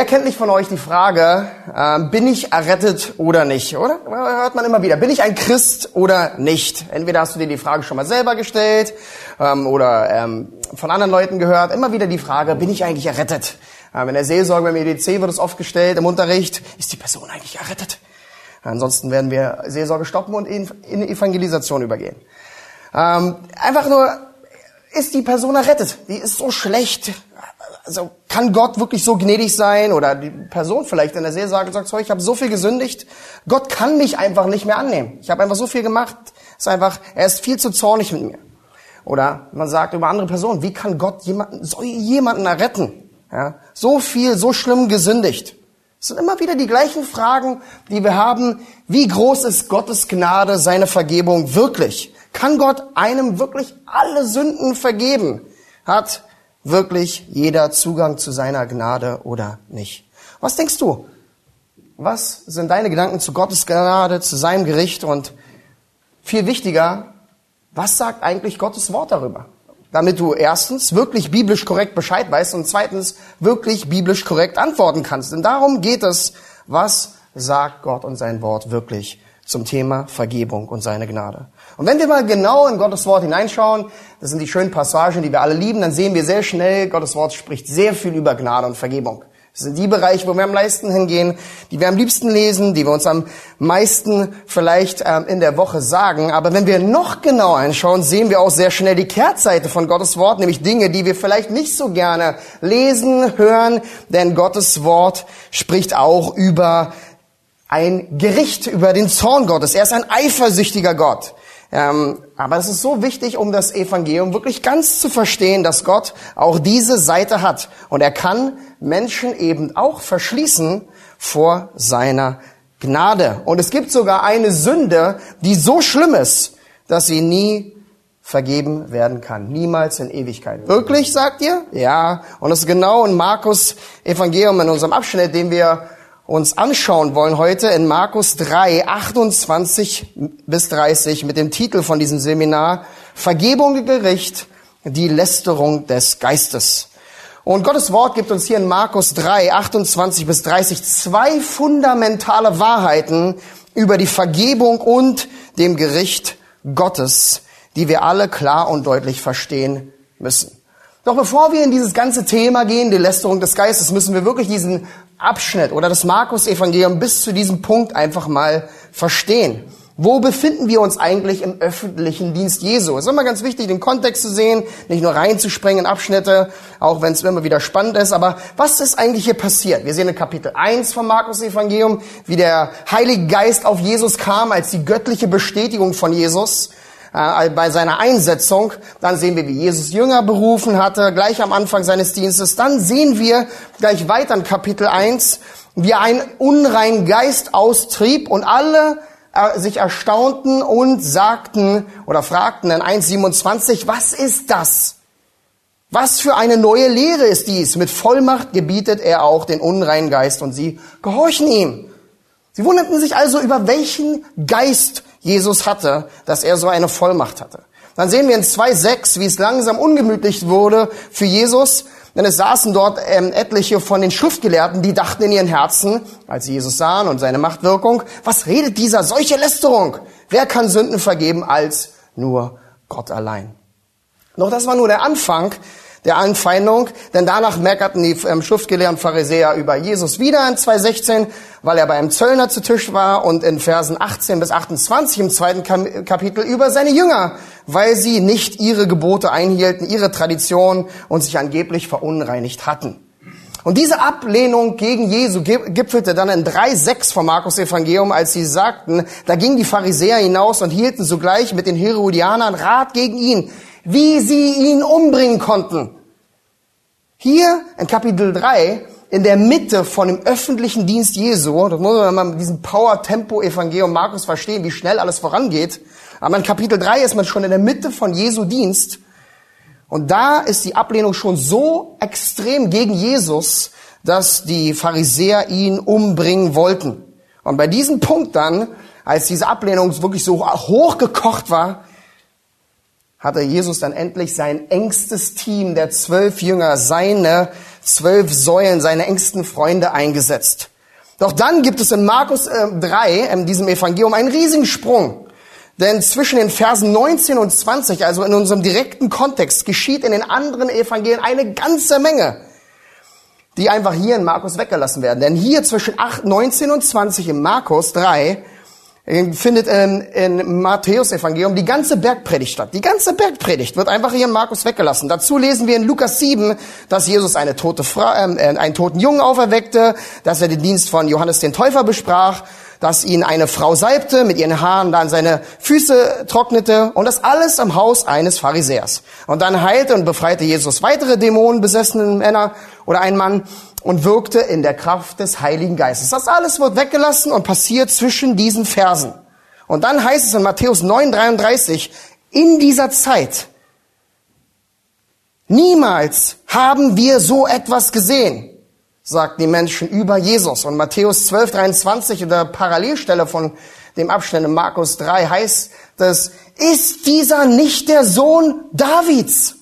Wer kennt nicht von euch die Frage, ähm, bin ich errettet oder nicht, oder? Hört man immer wieder. Bin ich ein Christ oder nicht? Entweder hast du dir die Frage schon mal selber gestellt ähm, oder ähm, von anderen Leuten gehört. Immer wieder die Frage, bin ich eigentlich errettet? Ähm, in der Seelsorge beim EDC wird es oft gestellt, im Unterricht, ist die Person eigentlich errettet? Ansonsten werden wir Seelsorge stoppen und in, in Evangelisation übergehen. Ähm, einfach nur, ist die Person errettet? Die ist so schlecht. Also kann Gott wirklich so gnädig sein? Oder die Person vielleicht in der Seelsorge sagt, so, ich habe so viel gesündigt, Gott kann mich einfach nicht mehr annehmen. Ich habe einfach so viel gemacht. Ist einfach, er ist viel zu zornig mit mir. Oder man sagt über andere Personen, wie kann Gott jemanden, so jemanden erretten? Ja, so viel, so schlimm gesündigt. Es sind immer wieder die gleichen Fragen, die wir haben. Wie groß ist Gottes Gnade, seine Vergebung wirklich? Kann Gott einem wirklich alle Sünden vergeben? Hat wirklich jeder Zugang zu seiner Gnade oder nicht? Was denkst du? Was sind deine Gedanken zu Gottes Gnade, zu seinem Gericht? Und viel wichtiger, was sagt eigentlich Gottes Wort darüber? Damit du erstens wirklich biblisch korrekt Bescheid weißt und zweitens wirklich biblisch korrekt antworten kannst. Denn darum geht es, was sagt Gott und sein Wort wirklich zum Thema Vergebung und seine Gnade. Und wenn wir mal genau in Gottes Wort hineinschauen, das sind die schönen Passagen, die wir alle lieben, dann sehen wir sehr schnell, Gottes Wort spricht sehr viel über Gnade und Vergebung. Das sind die Bereiche, wo wir am meisten hingehen, die wir am liebsten lesen, die wir uns am meisten vielleicht ähm, in der Woche sagen. Aber wenn wir noch genauer anschauen, sehen wir auch sehr schnell die Kehrtseite von Gottes Wort, nämlich Dinge, die wir vielleicht nicht so gerne lesen, hören, denn Gottes Wort spricht auch über ein Gericht, über den Zorn Gottes. Er ist ein eifersüchtiger Gott. Ähm, aber es ist so wichtig, um das Evangelium wirklich ganz zu verstehen, dass Gott auch diese Seite hat. Und er kann Menschen eben auch verschließen vor seiner Gnade. Und es gibt sogar eine Sünde, die so schlimm ist, dass sie nie vergeben werden kann. Niemals in Ewigkeit. Wirklich, sagt ihr? Ja. Und das ist genau in Markus Evangelium, in unserem Abschnitt, den wir uns anschauen wollen heute in Markus 3, 28 bis 30 mit dem Titel von diesem Seminar Vergebung und Gericht, die Lästerung des Geistes. Und Gottes Wort gibt uns hier in Markus 3, 28 bis 30 zwei fundamentale Wahrheiten über die Vergebung und dem Gericht Gottes, die wir alle klar und deutlich verstehen müssen. Doch bevor wir in dieses ganze Thema gehen, die Lästerung des Geistes, müssen wir wirklich diesen Abschnitt oder das Markus-Evangelium bis zu diesem Punkt einfach mal verstehen. Wo befinden wir uns eigentlich im öffentlichen Dienst Jesu? Es ist immer ganz wichtig, den Kontext zu sehen, nicht nur reinzuspringen in Abschnitte, auch wenn es immer wieder spannend ist. Aber was ist eigentlich hier passiert? Wir sehen in Kapitel 1 vom Markus-Evangelium, wie der Heilige Geist auf Jesus kam als die göttliche Bestätigung von Jesus bei seiner Einsetzung. Dann sehen wir, wie Jesus Jünger berufen hatte, gleich am Anfang seines Dienstes. Dann sehen wir gleich weiter in Kapitel 1, wie er einen unreinen Geist austrieb und alle äh, sich erstaunten und sagten oder fragten in 1.27, was ist das? Was für eine neue Lehre ist dies? Mit Vollmacht gebietet er auch den unreinen Geist und sie gehorchen ihm. Sie wunderten sich also über welchen Geist Jesus hatte, dass er so eine Vollmacht hatte. Dann sehen wir in 2.6, wie es langsam ungemütlich wurde für Jesus, denn es saßen dort ähm, etliche von den Schriftgelehrten, die dachten in ihren Herzen, als sie Jesus sahen und seine Machtwirkung, was redet dieser solche Lästerung? Wer kann Sünden vergeben als nur Gott allein? Doch das war nur der Anfang der Anfeindung, denn danach meckerten die ähm, Schriftgelehrten Pharisäer über Jesus wieder in 2.16, weil er bei einem Zöllner zu Tisch war und in Versen 18 bis 28 im zweiten Kapitel über seine Jünger, weil sie nicht ihre Gebote einhielten, ihre Tradition und sich angeblich verunreinigt hatten. Und diese Ablehnung gegen Jesu gipfelte dann in 3,6 vom Markus Evangelium, als sie sagten, da gingen die Pharisäer hinaus und hielten sogleich mit den Herodianern Rat gegen ihn, wie sie ihn umbringen konnten. Hier in Kapitel 3 in der Mitte von dem öffentlichen Dienst Jesu, das muss man mal mit diesem Power-Tempo-Evangelium Markus verstehen, wie schnell alles vorangeht. Aber in Kapitel 3 ist man schon in der Mitte von Jesu Dienst. Und da ist die Ablehnung schon so extrem gegen Jesus, dass die Pharisäer ihn umbringen wollten. Und bei diesem Punkt dann, als diese Ablehnung wirklich so hochgekocht war, hatte Jesus dann endlich sein engstes Team der zwölf Jünger, seine zwölf Säulen, seine engsten Freunde eingesetzt. Doch dann gibt es in Markus äh, 3, in diesem Evangelium, einen riesigen Sprung. Denn zwischen den Versen 19 und 20, also in unserem direkten Kontext, geschieht in den anderen Evangelien eine ganze Menge, die einfach hier in Markus weggelassen werden. Denn hier zwischen 8, 19 und 20 in Markus 3 findet in, in Matthäus Evangelium die ganze Bergpredigt statt. Die ganze Bergpredigt wird einfach hier in Markus weggelassen. Dazu lesen wir in Lukas 7, dass Jesus eine tote Frau, äh, einen toten Jungen auferweckte, dass er den Dienst von Johannes den Täufer besprach, dass ihn eine Frau salbte, mit ihren Haaren dann seine Füße trocknete und das alles im Haus eines Pharisäers. Und dann heilte und befreite Jesus weitere dämonenbesessenen Männer oder einen Mann und wirkte in der Kraft des Heiligen Geistes. Das alles wird weggelassen und passiert zwischen diesen Versen. Und dann heißt es in Matthäus 9, 33, in dieser Zeit, niemals haben wir so etwas gesehen, sagten die Menschen über Jesus. Und Matthäus 12, 23 oder Parallelstelle von dem Abschnitt in Markus 3 heißt es, ist dieser nicht der Sohn Davids?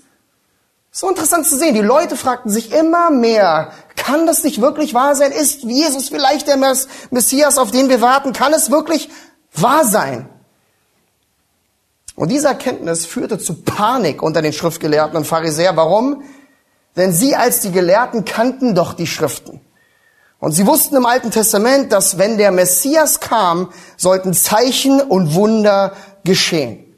So interessant zu sehen. Die Leute fragten sich immer mehr, kann das nicht wirklich wahr sein? Ist Jesus vielleicht der Messias, auf den wir warten? Kann es wirklich wahr sein? Und diese Erkenntnis führte zu Panik unter den Schriftgelehrten und Pharisäern. Warum? Denn sie als die Gelehrten kannten doch die Schriften. Und sie wussten im Alten Testament, dass wenn der Messias kam, sollten Zeichen und Wunder geschehen.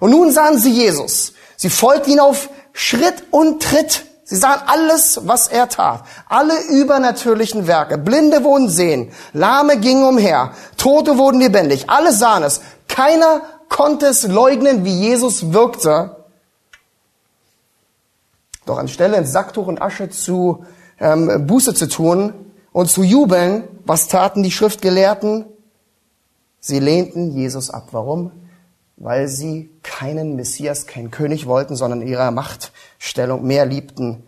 Und nun sahen sie Jesus. Sie folgten ihn auf Schritt und Tritt. Sie sahen alles, was er tat. Alle übernatürlichen Werke. Blinde wurden sehen. Lahme gingen umher. Tote wurden lebendig. Alle sahen es. Keiner konnte es leugnen, wie Jesus wirkte. Doch anstelle in Sacktuch und Asche zu ähm, Buße zu tun und zu jubeln, was taten die Schriftgelehrten? Sie lehnten Jesus ab. Warum? Weil sie keinen Messias, keinen König wollten, sondern ihrer Machtstellung mehr liebten.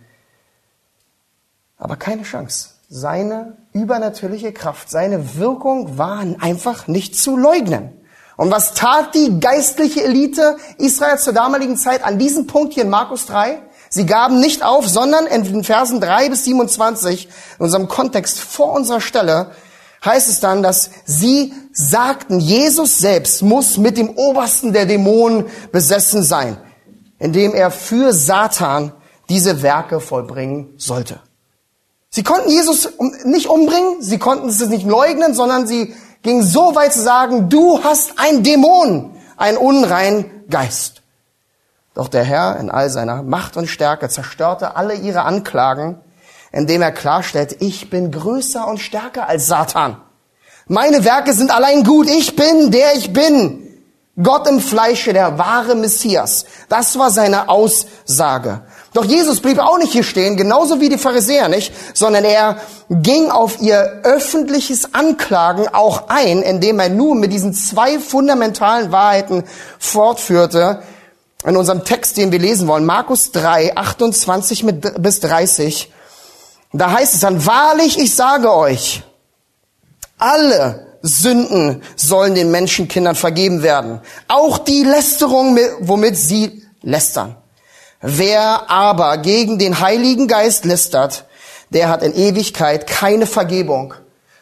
Aber keine Chance. Seine übernatürliche Kraft, seine Wirkung waren einfach nicht zu leugnen. Und was tat die geistliche Elite Israels zur damaligen Zeit an diesem Punkt hier in Markus 3? Sie gaben nicht auf, sondern in den Versen 3 bis 27, in unserem Kontext vor unserer Stelle, heißt es dann, dass sie sagten, Jesus selbst muss mit dem Obersten der Dämonen besessen sein, indem er für Satan diese Werke vollbringen sollte. Sie konnten Jesus nicht umbringen, sie konnten es nicht leugnen, sondern sie gingen so weit zu sagen, du hast ein Dämon, einen unreinen Geist. Doch der Herr in all seiner Macht und Stärke zerstörte alle ihre Anklagen indem er klarstellt, ich bin größer und stärker als Satan. Meine Werke sind allein gut. Ich bin, der ich bin. Gott im Fleische, der wahre Messias. Das war seine Aussage. Doch Jesus blieb auch nicht hier stehen, genauso wie die Pharisäer nicht, sondern er ging auf ihr öffentliches Anklagen auch ein, indem er nun mit diesen zwei fundamentalen Wahrheiten fortführte. In unserem Text, den wir lesen wollen, Markus 3, 28 bis 30. Da heißt es dann, wahrlich, ich sage euch, alle Sünden sollen den Menschenkindern vergeben werden. Auch die Lästerung, womit sie lästern. Wer aber gegen den Heiligen Geist lästert, der hat in Ewigkeit keine Vergebung,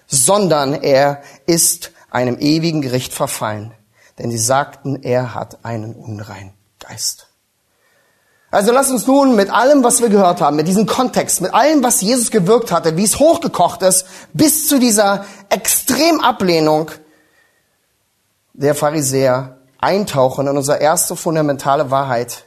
sondern er ist einem ewigen Gericht verfallen. Denn sie sagten, er hat einen unreinen Geist. Also lass uns nun mit allem, was wir gehört haben, mit diesem Kontext, mit allem, was Jesus gewirkt hatte, wie es hochgekocht ist, bis zu dieser Extremablehnung der Pharisäer eintauchen in unsere erste fundamentale Wahrheit,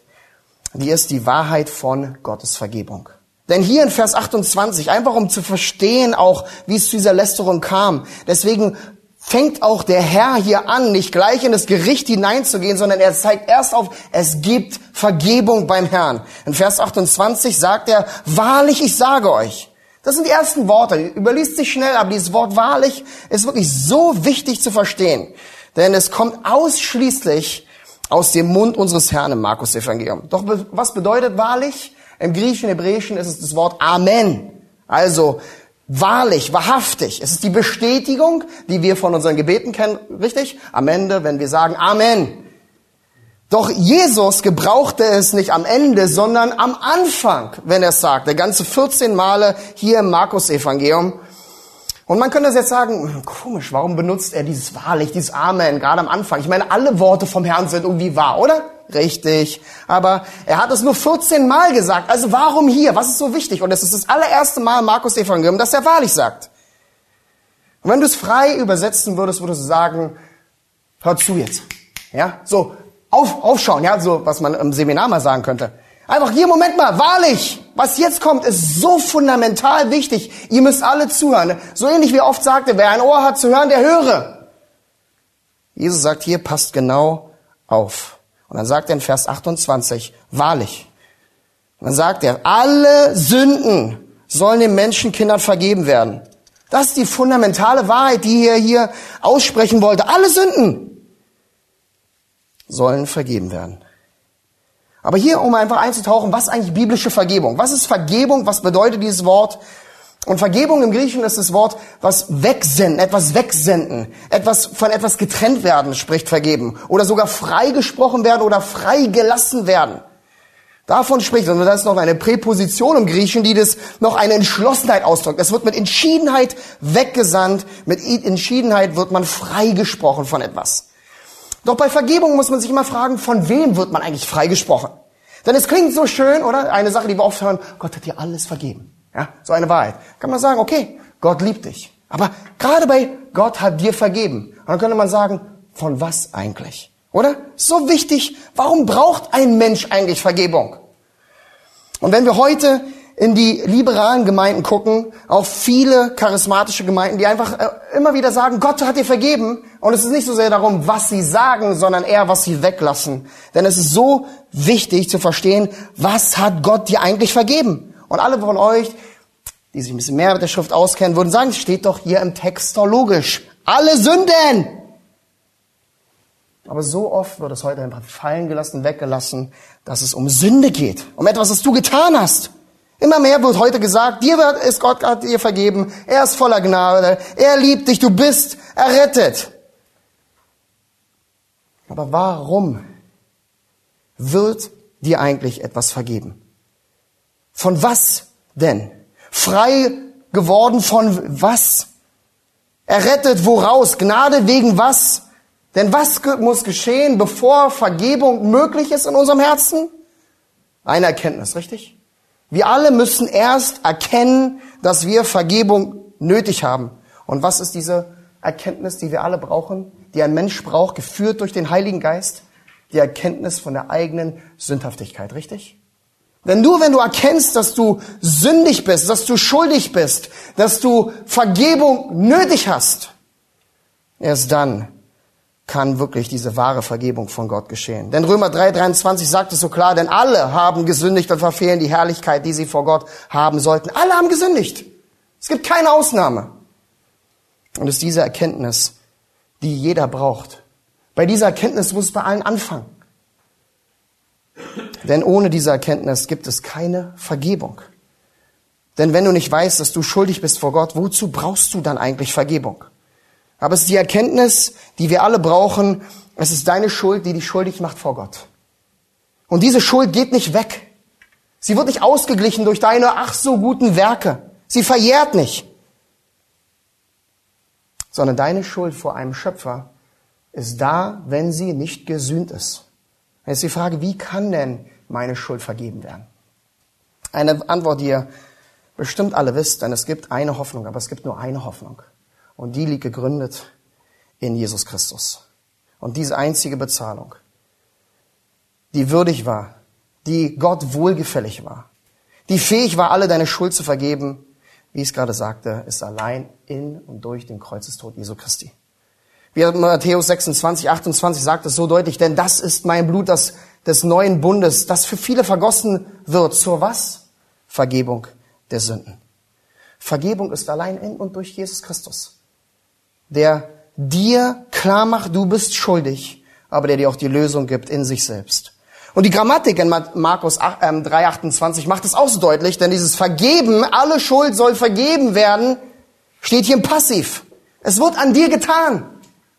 die ist die Wahrheit von Gottes Vergebung. Denn hier in Vers 28, einfach um zu verstehen auch, wie es zu dieser Lästerung kam, deswegen fängt auch der Herr hier an, nicht gleich in das Gericht hineinzugehen, sondern er zeigt erst auf, es gibt Vergebung beim Herrn. In Vers 28 sagt er, wahrlich, ich sage euch, Das sind die ersten Worte. Überliest sich schnell, aber dieses Wort wahrlich ist wirklich so wichtig zu verstehen. Denn es kommt ausschließlich aus dem Mund unseres Herrn im Markus Evangelium. Doch was bedeutet wahrlich? Im Griechischen, Hebräischen ist es das Wort Amen. Also wahrlich, wahrhaftig. Es ist die Bestätigung, die wir von unseren Gebeten kennen, richtig? Am Ende, wenn wir sagen Amen. Doch Jesus gebrauchte es nicht am Ende, sondern am Anfang, wenn er es sagt. Der ganze 14 Male hier im Markus-Evangelium. Und man könnte jetzt sagen, hm, komisch, warum benutzt er dieses wahrlich, dieses Amen, gerade am Anfang? Ich meine, alle Worte vom Herrn sind irgendwie wahr, oder? Richtig. Aber er hat es nur 14 Mal gesagt. Also warum hier? Was ist so wichtig? Und es ist das allererste Mal im Markus Evangelium, dass er wahrlich sagt. Und wenn du es frei übersetzen würdest, würdest du sagen, hör zu jetzt. Ja, so, auf, aufschauen, ja, so, was man im Seminar mal sagen könnte. Einfach hier, Moment mal, wahrlich, was jetzt kommt, ist so fundamental wichtig. Ihr müsst alle zuhören. So ähnlich wie oft sagte, wer ein Ohr hat zu hören, der höre. Jesus sagt hier, passt genau auf. Und dann sagt er in Vers 28, wahrlich. Und dann sagt er, alle Sünden sollen den Menschenkindern vergeben werden. Das ist die fundamentale Wahrheit, die er hier aussprechen wollte. Alle Sünden sollen vergeben werden. Aber hier, um einfach einzutauchen, was ist eigentlich biblische Vergebung? Was ist Vergebung? Was bedeutet dieses Wort? Und Vergebung im Griechischen ist das Wort, was wegsenden, etwas wegsenden, etwas von etwas getrennt werden, spricht vergeben. Oder sogar freigesprochen werden oder freigelassen werden. Davon spricht, und das ist noch eine Präposition im Griechischen, die das noch eine Entschlossenheit ausdrückt. Es wird mit Entschiedenheit weggesandt, mit Entschiedenheit wird man freigesprochen von etwas. Doch bei Vergebung muss man sich immer fragen, von wem wird man eigentlich freigesprochen? Denn es klingt so schön, oder? Eine Sache, die wir oft hören, Gott hat dir alles vergeben. Ja, so eine Wahrheit. Kann man sagen, okay, Gott liebt dich. Aber gerade bei Gott hat dir vergeben. Und dann könnte man sagen, von was eigentlich? Oder? So wichtig, warum braucht ein Mensch eigentlich Vergebung? Und wenn wir heute in die liberalen Gemeinden gucken, auch viele charismatische Gemeinden, die einfach äh, immer wieder sagen, Gott hat dir vergeben. Und es ist nicht so sehr darum, was sie sagen, sondern eher, was sie weglassen. Denn es ist so wichtig zu verstehen, was hat Gott dir eigentlich vergeben? Und alle von euch, die sich ein bisschen mehr mit der Schrift auskennen, würden sagen, es steht doch hier im Text doch logisch. Alle Sünden! Aber so oft wird es heute einfach fallen gelassen, weggelassen, dass es um Sünde geht. Um etwas, was du getan hast. Immer mehr wird heute gesagt, dir wird, ist Gott hat dir vergeben, er ist voller Gnade, er liebt dich, du bist errettet. Aber warum wird dir eigentlich etwas vergeben? Von was denn? Frei geworden von was? Errettet woraus? Gnade wegen was? Denn was muss geschehen, bevor Vergebung möglich ist in unserem Herzen? Eine Erkenntnis, richtig? Wir alle müssen erst erkennen, dass wir Vergebung nötig haben. Und was ist diese Erkenntnis, die wir alle brauchen, die ein Mensch braucht, geführt durch den Heiligen Geist? Die Erkenntnis von der eigenen Sündhaftigkeit, richtig? Denn nur wenn du erkennst, dass du sündig bist, dass du schuldig bist, dass du Vergebung nötig hast, erst dann kann wirklich diese wahre Vergebung von Gott geschehen. Denn Römer 3, 23 sagt es so klar, denn alle haben gesündigt und verfehlen die Herrlichkeit, die sie vor Gott haben sollten. Alle haben gesündigt. Es gibt keine Ausnahme. Und es ist diese Erkenntnis, die jeder braucht. Bei dieser Erkenntnis muss es bei allen anfangen. Denn ohne diese Erkenntnis gibt es keine Vergebung. Denn wenn du nicht weißt, dass du schuldig bist vor Gott, wozu brauchst du dann eigentlich Vergebung? Aber es ist die Erkenntnis, die wir alle brauchen. Es ist deine Schuld, die dich schuldig macht vor Gott. Und diese Schuld geht nicht weg. Sie wird nicht ausgeglichen durch deine ach so guten Werke. Sie verjährt nicht. Sondern deine Schuld vor einem Schöpfer ist da, wenn sie nicht gesühnt ist. Jetzt die Frage, wie kann denn meine Schuld vergeben werden? Eine Antwort, die ihr bestimmt alle wisst, denn es gibt eine Hoffnung, aber es gibt nur eine Hoffnung. Und die liegt gegründet in Jesus Christus. Und diese einzige Bezahlung, die würdig war, die Gott wohlgefällig war, die fähig war, alle deine Schuld zu vergeben, wie ich es gerade sagte, ist allein in und durch den Kreuzestod Jesu Christi. Wie Matthäus 26, 28 sagt es so deutlich, denn das ist mein Blut das, des neuen Bundes, das für viele vergossen wird. Zur was? Vergebung der Sünden. Vergebung ist allein in und durch Jesus Christus, der dir klar macht, du bist schuldig, aber der dir auch die Lösung gibt in sich selbst. Und die Grammatik in Markus 3,28 ähm, macht es auch so deutlich, denn dieses Vergeben, alle Schuld soll vergeben werden, steht hier im Passiv. Es wird an dir getan.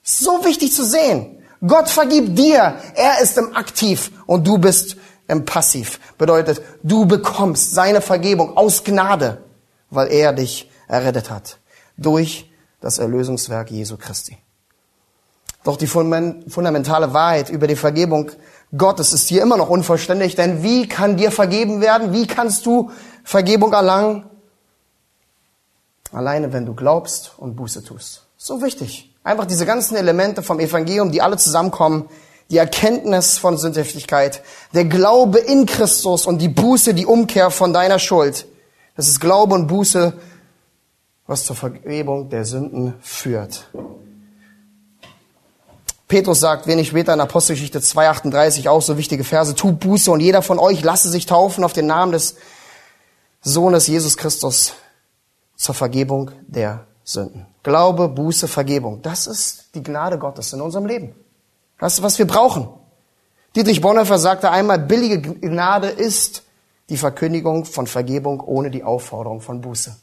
So wichtig zu sehen. Gott vergibt dir. Er ist im Aktiv und du bist im Passiv. Bedeutet, du bekommst seine Vergebung aus Gnade, weil er dich errettet hat. Durch das Erlösungswerk Jesu Christi. Doch die fundamentale Wahrheit über die Vergebung Gottes ist hier immer noch unvollständig, denn wie kann dir vergeben werden? Wie kannst du Vergebung erlangen? Alleine, wenn du glaubst und Buße tust. So wichtig. Einfach diese ganzen Elemente vom Evangelium, die alle zusammenkommen, die Erkenntnis von Sündhaftigkeit, der Glaube in Christus und die Buße, die Umkehr von deiner Schuld. Das ist Glaube und Buße, was zur Vergebung der Sünden führt. Petrus sagt wenig später in Apostelgeschichte 2,38 auch so wichtige Verse, tu Buße und jeder von euch lasse sich taufen auf den Namen des Sohnes Jesus Christus zur Vergebung der Sünden. Glaube, Buße, Vergebung. Das ist die Gnade Gottes in unserem Leben. Das ist, was wir brauchen. Dietrich Bonhoeffer sagte einmal, billige Gnade ist die Verkündigung von Vergebung ohne die Aufforderung von Buße.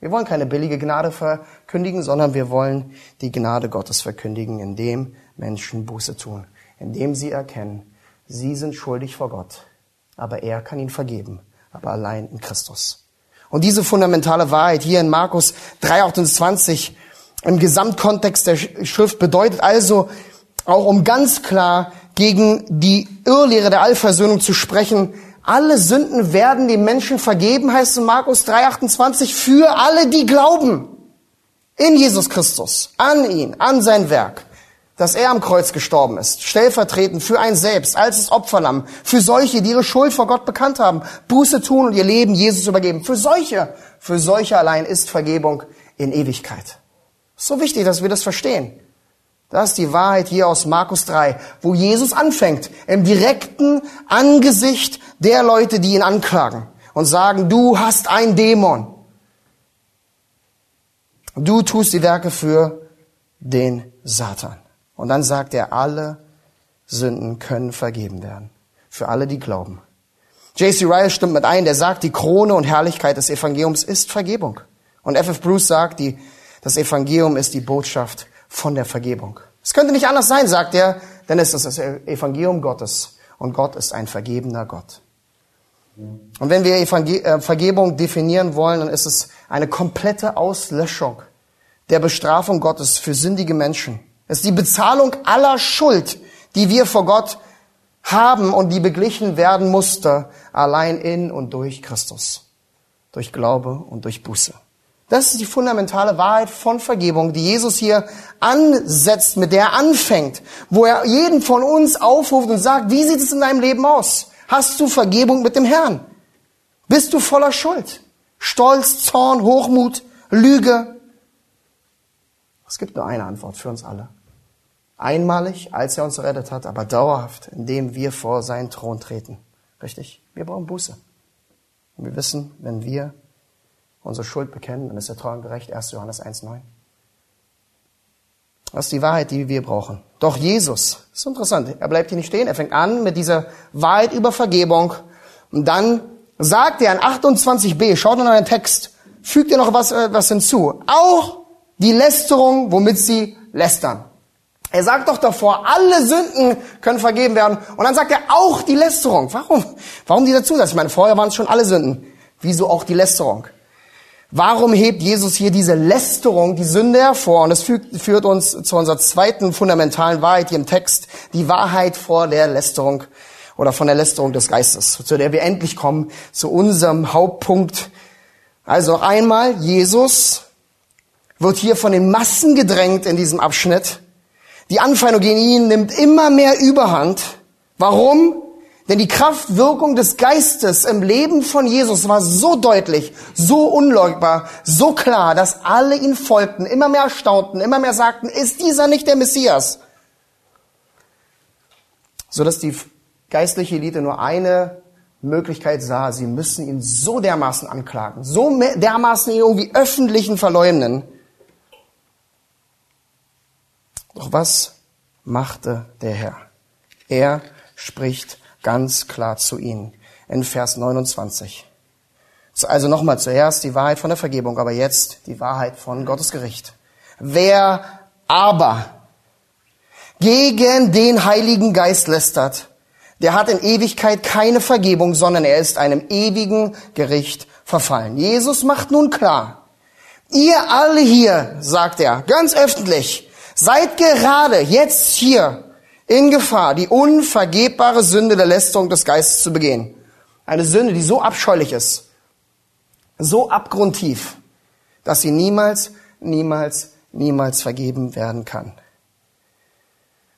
Wir wollen keine billige Gnade verkündigen, sondern wir wollen die Gnade Gottes verkündigen, indem Menschen Buße tun, indem sie erkennen, sie sind schuldig vor Gott, aber er kann ihnen vergeben, aber allein in Christus. Und diese fundamentale Wahrheit hier in Markus 3,28 im Gesamtkontext der Schrift bedeutet also, auch um ganz klar gegen die Irrlehre der Allversöhnung zu sprechen, alle Sünden werden den Menschen vergeben, heißt in Markus 3,28, für alle, die glauben. In Jesus Christus, an ihn, an sein Werk, dass er am Kreuz gestorben ist, stellvertretend für ein Selbst, als das Opferlamm, für solche, die ihre Schuld vor Gott bekannt haben, Buße tun und ihr Leben Jesus übergeben. Für solche, für solche allein ist Vergebung in Ewigkeit. So wichtig, dass wir das verstehen. Das ist die Wahrheit hier aus Markus 3, wo Jesus anfängt, im direkten Angesicht der Leute, die ihn anklagen und sagen, du hast ein Dämon. Du tust die Werke für den Satan. Und dann sagt er, alle Sünden können vergeben werden. Für alle, die glauben. J.C. Ryle stimmt mit ein, der sagt, die Krone und Herrlichkeit des Evangeliums ist Vergebung. Und F.F. Bruce sagt, die, das Evangelium ist die Botschaft von der Vergebung. Es könnte nicht anders sein, sagt er, denn es ist das Evangelium Gottes und Gott ist ein vergebener Gott. Und wenn wir Evangel äh, Vergebung definieren wollen, dann ist es eine komplette Auslöschung der Bestrafung Gottes für sündige Menschen. Es ist die Bezahlung aller Schuld, die wir vor Gott haben und die beglichen werden musste, allein in und durch Christus, durch Glaube und durch Buße. Das ist die fundamentale Wahrheit von Vergebung, die Jesus hier ansetzt, mit der er anfängt, wo er jeden von uns aufruft und sagt, wie sieht es in deinem Leben aus? Hast du Vergebung mit dem Herrn? Bist du voller Schuld? Stolz, Zorn, Hochmut, Lüge? Es gibt nur eine Antwort für uns alle. Einmalig, als er uns errettet hat, aber dauerhaft, indem wir vor seinen Thron treten. Richtig? Wir brauchen Buße. Und wir wissen, wenn wir unsere Schuld bekennen, dann ist er treu und gerecht. 1. Johannes 1,9. Das ist die Wahrheit, die wir brauchen. Doch Jesus, ist interessant, er bleibt hier nicht stehen, er fängt an mit dieser Wahrheit über Vergebung und dann sagt er in 28b, schaut in euren Text, fügt ihr noch was, äh, was hinzu. Auch die Lästerung, womit sie lästern. Er sagt doch davor, alle Sünden können vergeben werden. Und dann sagt er auch die Lästerung. Warum? Warum dieser Zusatz? Ich meine, vorher waren es schon alle Sünden. Wieso auch die Lästerung? Warum hebt Jesus hier diese Lästerung, die Sünde hervor? Und das führt uns zu unserer zweiten fundamentalen Wahrheit hier im Text, die Wahrheit vor der Lästerung oder von der Lästerung des Geistes, zu der wir endlich kommen, zu unserem Hauptpunkt. Also noch einmal, Jesus wird hier von den Massen gedrängt in diesem Abschnitt. Die Anfeindung gegen ihn nimmt immer mehr Überhand. Warum? Denn die Kraftwirkung des Geistes im Leben von Jesus war so deutlich, so unleugbar, so klar, dass alle ihn folgten, immer mehr erstaunten, immer mehr sagten, ist dieser nicht der Messias? So dass die geistliche Elite nur eine Möglichkeit sah, sie müssen ihn so dermaßen anklagen, so dermaßen ihn irgendwie öffentlichen verleumden. Doch was machte der Herr? Er spricht ganz klar zu ihnen in Vers 29. Also nochmal zuerst die Wahrheit von der Vergebung, aber jetzt die Wahrheit von Gottes Gericht. Wer aber gegen den Heiligen Geist lästert, der hat in Ewigkeit keine Vergebung, sondern er ist einem ewigen Gericht verfallen. Jesus macht nun klar, ihr alle hier, sagt er, ganz öffentlich, seid gerade jetzt hier in Gefahr, die unvergebbare Sünde der Lästerung des Geistes zu begehen. Eine Sünde, die so abscheulich ist, so abgrundtief, dass sie niemals, niemals, niemals vergeben werden kann.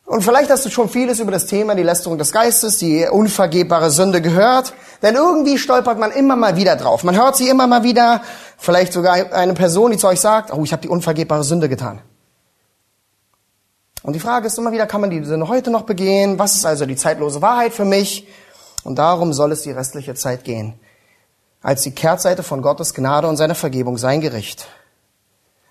Und vielleicht hast du schon vieles über das Thema die Lästerung des Geistes, die unvergebbare Sünde gehört, denn irgendwie stolpert man immer mal wieder drauf. Man hört sie immer mal wieder, vielleicht sogar eine Person, die zu euch sagt, oh, ich habe die unvergebbare Sünde getan. Und die Frage ist immer wieder, kann man die Sünde heute noch begehen? Was ist also die zeitlose Wahrheit für mich? Und darum soll es die restliche Zeit gehen. Als die Kehrtseite von Gottes Gnade und seiner Vergebung, sein Gericht.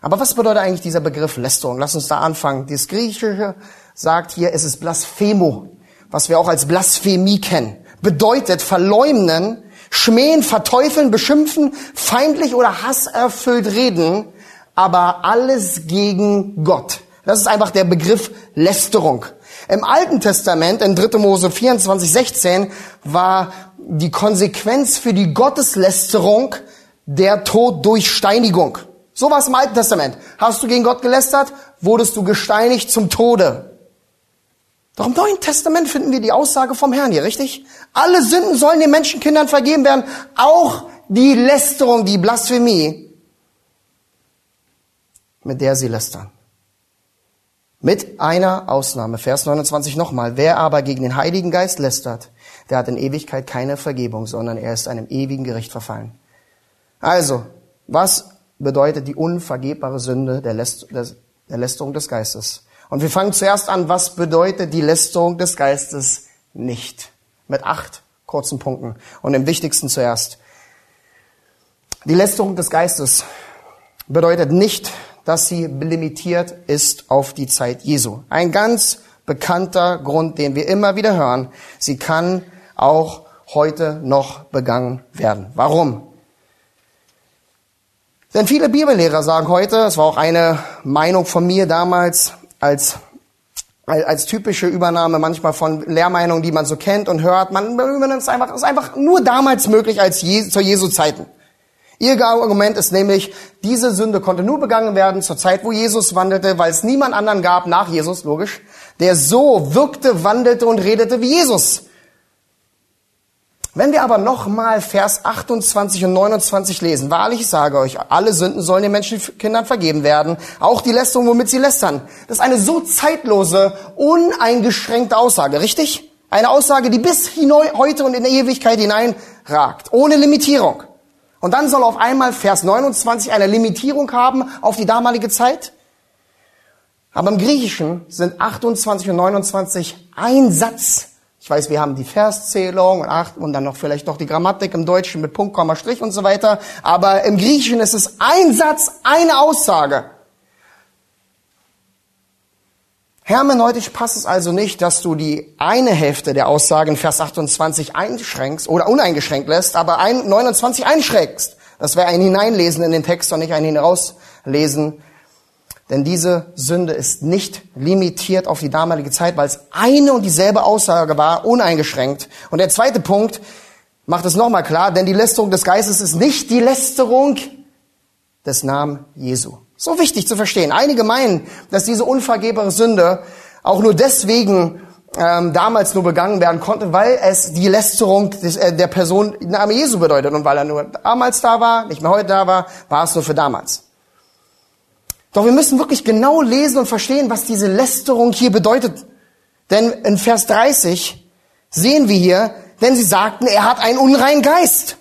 Aber was bedeutet eigentlich dieser Begriff Lästerung? Lass uns da anfangen. Das Griechische sagt hier, es ist Blasphemo, was wir auch als Blasphemie kennen. Bedeutet verleumden, schmähen, verteufeln, beschimpfen, feindlich oder hasserfüllt reden, aber alles gegen Gott. Das ist einfach der Begriff Lästerung. Im Alten Testament, in 3. Mose 24, 16, war die Konsequenz für die Gotteslästerung der Tod durch Steinigung. So war es im Alten Testament. Hast du gegen Gott gelästert, wurdest du gesteinigt zum Tode. Doch im Neuen Testament finden wir die Aussage vom Herrn hier, richtig? Alle Sünden sollen den Menschenkindern vergeben werden, auch die Lästerung, die Blasphemie, mit der sie lästern. Mit einer Ausnahme. Vers 29 nochmal. Wer aber gegen den Heiligen Geist lästert, der hat in Ewigkeit keine Vergebung, sondern er ist einem ewigen Gericht verfallen. Also, was bedeutet die unvergebbare Sünde der, Läst der Lästerung des Geistes? Und wir fangen zuerst an, was bedeutet die Lästerung des Geistes nicht? Mit acht kurzen Punkten. Und im wichtigsten zuerst. Die Lästerung des Geistes bedeutet nicht dass sie limitiert ist auf die Zeit Jesu. Ein ganz bekannter Grund, den wir immer wieder hören. Sie kann auch heute noch begangen werden. Warum? Denn viele Bibellehrer sagen heute, es war auch eine Meinung von mir damals als als typische Übernahme manchmal von Lehrmeinungen, die man so kennt und hört. Man, man ist einfach, ist einfach nur damals möglich als Je, zu Jesu Zeiten. Ihr Argument ist nämlich, diese Sünde konnte nur begangen werden zur Zeit, wo Jesus wandelte, weil es niemand anderen gab, nach Jesus, logisch, der so wirkte, wandelte und redete wie Jesus. Wenn wir aber nochmal Vers 28 und 29 lesen, wahrlich ich sage euch, alle Sünden sollen den Menschenkindern vergeben werden, auch die Lästerung, womit sie lästern. Das ist eine so zeitlose, uneingeschränkte Aussage, richtig? Eine Aussage, die bis heute und in der Ewigkeit hineinragt, ohne Limitierung. Und dann soll auf einmal Vers 29 eine Limitierung haben auf die damalige Zeit. Aber im Griechischen sind 28 und 29 ein Satz. Ich weiß, wir haben die Verszählung und, acht, und dann noch vielleicht noch die Grammatik im Deutschen mit Punkt, Komma, Strich und so weiter. Aber im Griechischen ist es ein Satz, eine Aussage. Hermeneutisch passt es also nicht, dass du die eine Hälfte der Aussage in Vers 28 einschränkst oder uneingeschränkt lässt, aber ein 29 einschränkst. Das wäre ein Hineinlesen in den Text und nicht ein Hinauslesen. Denn diese Sünde ist nicht limitiert auf die damalige Zeit, weil es eine und dieselbe Aussage war, uneingeschränkt. Und der zweite Punkt macht es nochmal klar, denn die Lästerung des Geistes ist nicht die Lästerung des Namen Jesu. So wichtig zu verstehen. Einige meinen, dass diese unvergebare Sünde auch nur deswegen ähm, damals nur begangen werden konnte, weil es die Lästerung des, äh, der Person Name Jesu bedeutet. Und weil er nur damals da war, nicht mehr heute da war, war es nur für damals. Doch wir müssen wirklich genau lesen und verstehen, was diese Lästerung hier bedeutet. Denn in Vers 30 sehen wir hier, denn sie sagten, er hat einen unreinen Geist.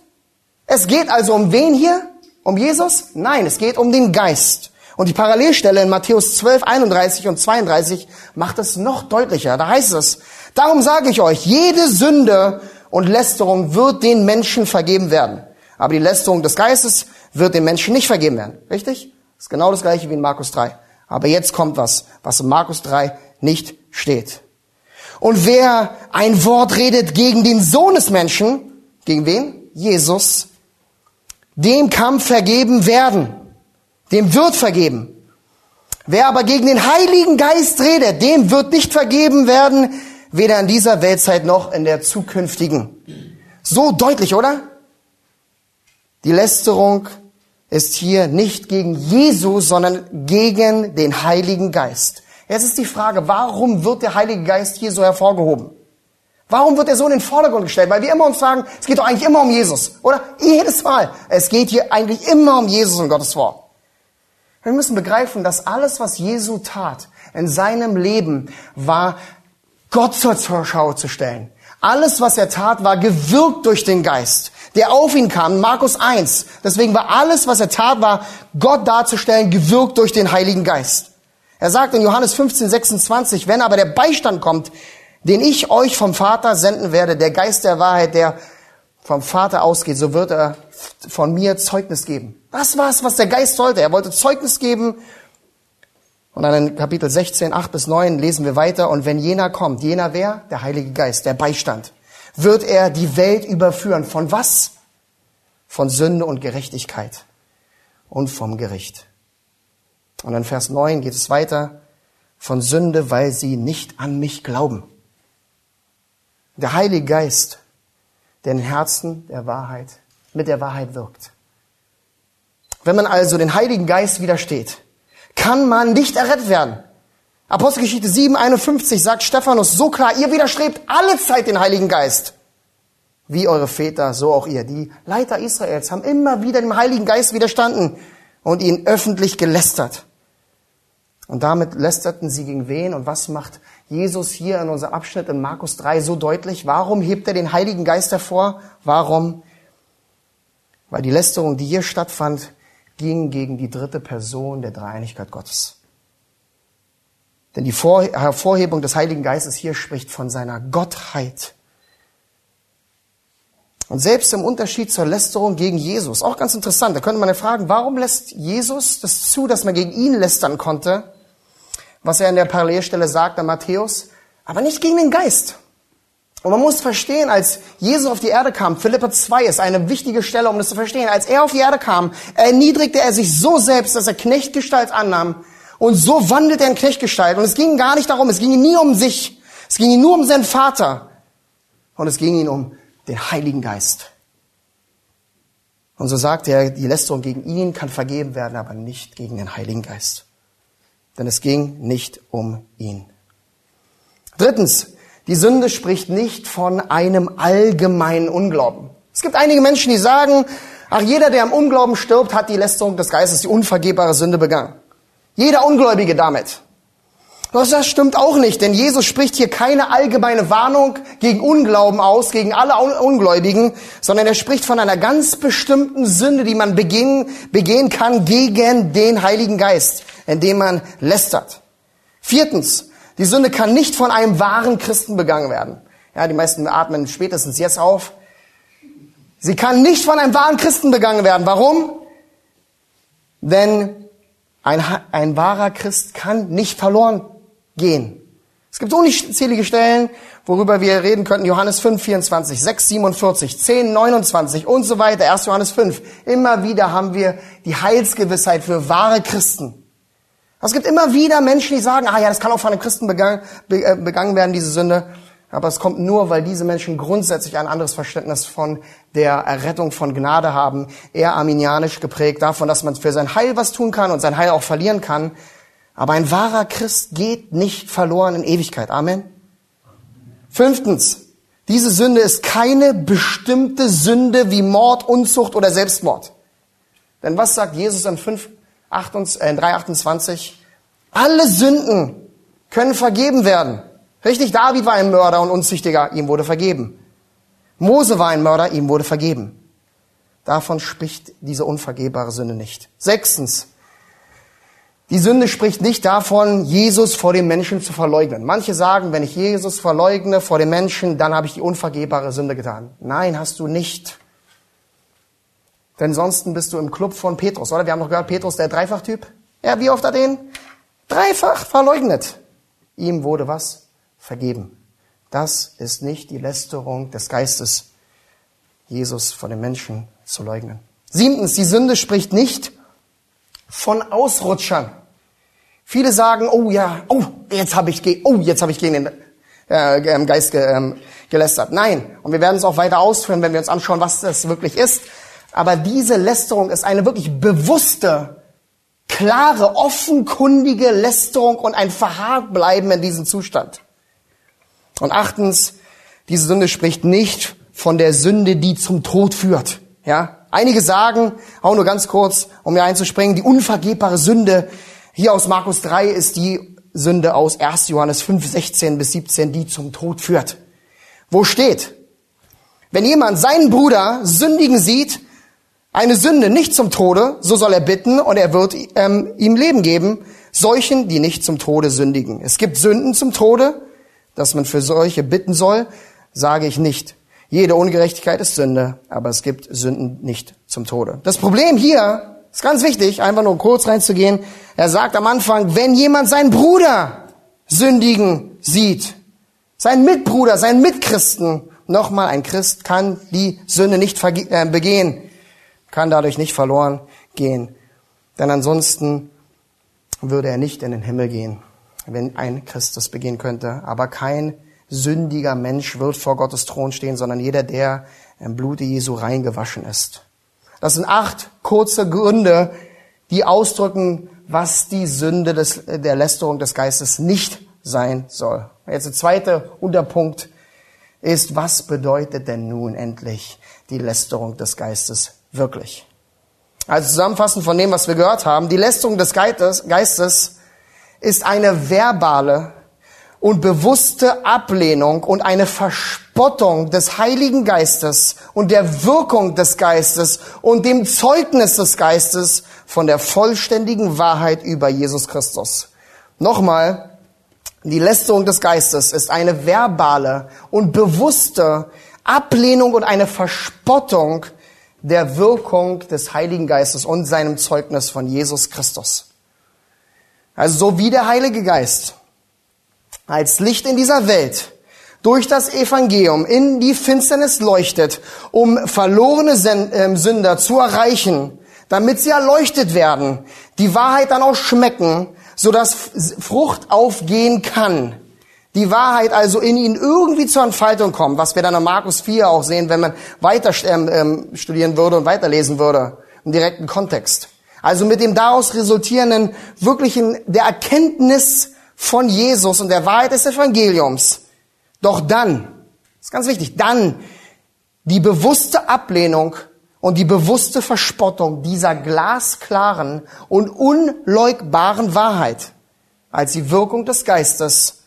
Es geht also um wen hier? Um Jesus? Nein, es geht um den Geist. Und die Parallelstelle in Matthäus 12, 31 und 32 macht es noch deutlicher. Da heißt es, darum sage ich euch, jede Sünde und Lästerung wird den Menschen vergeben werden. Aber die Lästerung des Geistes wird den Menschen nicht vergeben werden. Richtig? Das ist genau das gleiche wie in Markus 3. Aber jetzt kommt was, was in Markus 3 nicht steht. Und wer ein Wort redet gegen den Sohn des Menschen, gegen wen? Jesus, dem kann vergeben werden. Dem wird vergeben. Wer aber gegen den Heiligen Geist redet, dem wird nicht vergeben werden, weder in dieser Weltzeit noch in der zukünftigen. So deutlich, oder? Die Lästerung ist hier nicht gegen Jesus, sondern gegen den Heiligen Geist. Jetzt ist die Frage, warum wird der Heilige Geist hier so hervorgehoben? Warum wird er so in den Vordergrund gestellt? Weil wir immer uns sagen, es geht doch eigentlich immer um Jesus, oder? Jedes Mal. Es geht hier eigentlich immer um Jesus und Gottes Wort. Wir müssen begreifen, dass alles, was Jesu tat in seinem Leben, war Gott zur Schau zu stellen. Alles, was er tat, war gewirkt durch den Geist, der auf ihn kam. Markus 1. Deswegen war alles, was er tat, war Gott darzustellen, gewirkt durch den Heiligen Geist. Er sagt in Johannes 15, 26, wenn aber der Beistand kommt, den ich euch vom Vater senden werde, der Geist der Wahrheit, der vom Vater ausgeht, so wird er von mir Zeugnis geben. Das war es, was der Geist sollte. Er wollte Zeugnis geben. Und dann in Kapitel 16, 8 bis 9 lesen wir weiter. Und wenn jener kommt, jener wer? Der Heilige Geist, der Beistand, wird er die Welt überführen. Von was? Von Sünde und Gerechtigkeit und vom Gericht. Und in Vers 9 geht es weiter von Sünde, weil sie nicht an mich glauben. Der Heilige Geist, der in den Herzen der Wahrheit, mit der Wahrheit wirkt. Wenn man also den Heiligen Geist widersteht, kann man nicht errettet werden. Apostelgeschichte 7, 51 sagt Stephanus so klar, ihr widerstrebt alle Zeit den Heiligen Geist. Wie eure Väter, so auch ihr. Die Leiter Israels haben immer wieder dem Heiligen Geist widerstanden und ihn öffentlich gelästert. Und damit lästerten sie gegen wen? Und was macht Jesus hier in unserem Abschnitt in Markus 3 so deutlich? Warum hebt er den Heiligen Geist hervor? Warum? Weil die Lästerung, die hier stattfand, ging gegen die dritte Person der Dreieinigkeit Gottes. Denn die Hervorhebung des Heiligen Geistes hier spricht von seiner Gottheit. Und selbst im Unterschied zur Lästerung gegen Jesus, auch ganz interessant, da könnte man ja fragen, warum lässt Jesus das zu, dass man gegen ihn lästern konnte? was er in der Parallelstelle sagt an Matthäus, aber nicht gegen den Geist. Und man muss verstehen, als Jesus auf die Erde kam, Philippa 2 ist eine wichtige Stelle, um das zu verstehen, als er auf die Erde kam, erniedrigte er sich so selbst, dass er Knechtgestalt annahm und so wandelt er in Knechtgestalt. Und es ging gar nicht darum, es ging nie um sich, es ging ihm nur um seinen Vater und es ging ihm um den Heiligen Geist. Und so sagt er, die Lästerung gegen ihn kann vergeben werden, aber nicht gegen den Heiligen Geist denn es ging nicht um ihn. Drittens, die Sünde spricht nicht von einem allgemeinen Unglauben. Es gibt einige Menschen, die sagen, ach, jeder, der am Unglauben stirbt, hat die Lästerung des Geistes, die unvergebbare Sünde begangen. Jeder Ungläubige damit. Doch das stimmt auch nicht, denn Jesus spricht hier keine allgemeine Warnung gegen Unglauben aus, gegen alle Ungläubigen, sondern er spricht von einer ganz bestimmten Sünde, die man begehen, begehen kann gegen den Heiligen Geist indem man lästert. Viertens, die Sünde kann nicht von einem wahren Christen begangen werden. Ja, die meisten atmen spätestens jetzt auf. Sie kann nicht von einem wahren Christen begangen werden. Warum? Denn ein, ein wahrer Christ kann nicht verloren gehen. Es gibt unzählige Stellen, worüber wir reden könnten. Johannes 5, 24, 6, 47, 10, 29 und so weiter. 1. Johannes 5. Immer wieder haben wir die Heilsgewissheit für wahre Christen. Es gibt immer wieder Menschen, die sagen, ah ja, das kann auch von einem Christen begangen, äh, begangen werden, diese Sünde. Aber es kommt nur, weil diese Menschen grundsätzlich ein anderes Verständnis von der Errettung von Gnade haben, eher arminianisch geprägt, davon, dass man für sein Heil was tun kann und sein Heil auch verlieren kann. Aber ein wahrer Christ geht nicht verloren in Ewigkeit. Amen. Fünftens, diese Sünde ist keine bestimmte Sünde wie Mord, Unzucht oder Selbstmord. Denn was sagt Jesus in 5, 3,28. Äh, Alle Sünden können vergeben werden. Richtig, David war ein Mörder und Unzüchtiger, ihm wurde vergeben. Mose war ein Mörder, ihm wurde vergeben. Davon spricht diese unvergebbare Sünde nicht. Sechstens, Die Sünde spricht nicht davon, Jesus vor den Menschen zu verleugnen. Manche sagen, wenn ich Jesus verleugne vor den Menschen, dann habe ich die unvergebbare Sünde getan. Nein, hast du nicht. Denn ansonsten bist du im Club von Petrus, oder? Wir haben noch gehört, Petrus, der Dreifachtyp. Ja, wie oft hat er den? Dreifach verleugnet. Ihm wurde was? Vergeben. Das ist nicht die Lästerung des Geistes, Jesus vor den Menschen zu leugnen. Siebtens, die Sünde spricht nicht von Ausrutschern. Viele sagen, oh ja, oh, jetzt habe ich, oh, jetzt habe ich gegen den äh, Geist ge, ähm, gelästert. Nein, und wir werden es auch weiter ausführen, wenn wir uns anschauen, was das wirklich ist. Aber diese Lästerung ist eine wirklich bewusste, klare, offenkundige Lästerung und ein Verharrbleiben in diesem Zustand. Und achtens, diese Sünde spricht nicht von der Sünde, die zum Tod führt. Ja, einige sagen, auch nur ganz kurz, um hier einzuspringen, die unvergebbare Sünde hier aus Markus 3 ist die Sünde aus 1. Johannes 5, 16 bis 17, die zum Tod führt. Wo steht? Wenn jemand seinen Bruder sündigen sieht, eine Sünde nicht zum Tode, so soll er bitten und er wird ähm, ihm Leben geben, solchen, die nicht zum Tode sündigen. Es gibt Sünden zum Tode, dass man für solche bitten soll, sage ich nicht. Jede Ungerechtigkeit ist Sünde, aber es gibt Sünden nicht zum Tode. Das Problem hier ist ganz wichtig, einfach nur kurz reinzugehen. Er sagt am Anfang, wenn jemand seinen Bruder sündigen sieht, seinen Mitbruder, seinen Mitchristen, nochmal, ein Christ kann die Sünde nicht äh, begehen, kann dadurch nicht verloren gehen. Denn ansonsten würde er nicht in den Himmel gehen, wenn ein Christ das begehen könnte. Aber kein sündiger Mensch wird vor Gottes Thron stehen, sondern jeder, der im Blute Jesu reingewaschen ist. Das sind acht kurze Gründe, die ausdrücken, was die Sünde des, der Lästerung des Geistes nicht sein soll. Jetzt der zweite Unterpunkt ist, was bedeutet denn nun endlich die Lästerung des Geistes wirklich? Also zusammenfassend von dem, was wir gehört haben, die Lästerung des Geistes, ist eine verbale und bewusste Ablehnung und eine Verspottung des Heiligen Geistes und der Wirkung des Geistes und dem Zeugnis des Geistes von der vollständigen Wahrheit über Jesus Christus. Nochmal, die Lästerung des Geistes ist eine verbale und bewusste Ablehnung und eine Verspottung der Wirkung des Heiligen Geistes und seinem Zeugnis von Jesus Christus. Also so wie der Heilige Geist als Licht in dieser Welt durch das Evangelium in die Finsternis leuchtet, um verlorene ähm, Sünder zu erreichen, damit sie erleuchtet werden, die Wahrheit dann auch schmecken, so dass Frucht aufgehen kann. Die Wahrheit also in ihnen irgendwie zur Entfaltung kommt, was wir dann in Markus 4 auch sehen, wenn man weiter ähm, ähm, studieren würde und weiterlesen würde, im direkten Kontext. Also mit dem daraus resultierenden wirklichen, der Erkenntnis von Jesus und der Wahrheit des Evangeliums. Doch dann, ist ganz wichtig, dann die bewusste Ablehnung und die bewusste Verspottung dieser glasklaren und unleugbaren Wahrheit als die Wirkung des Geistes,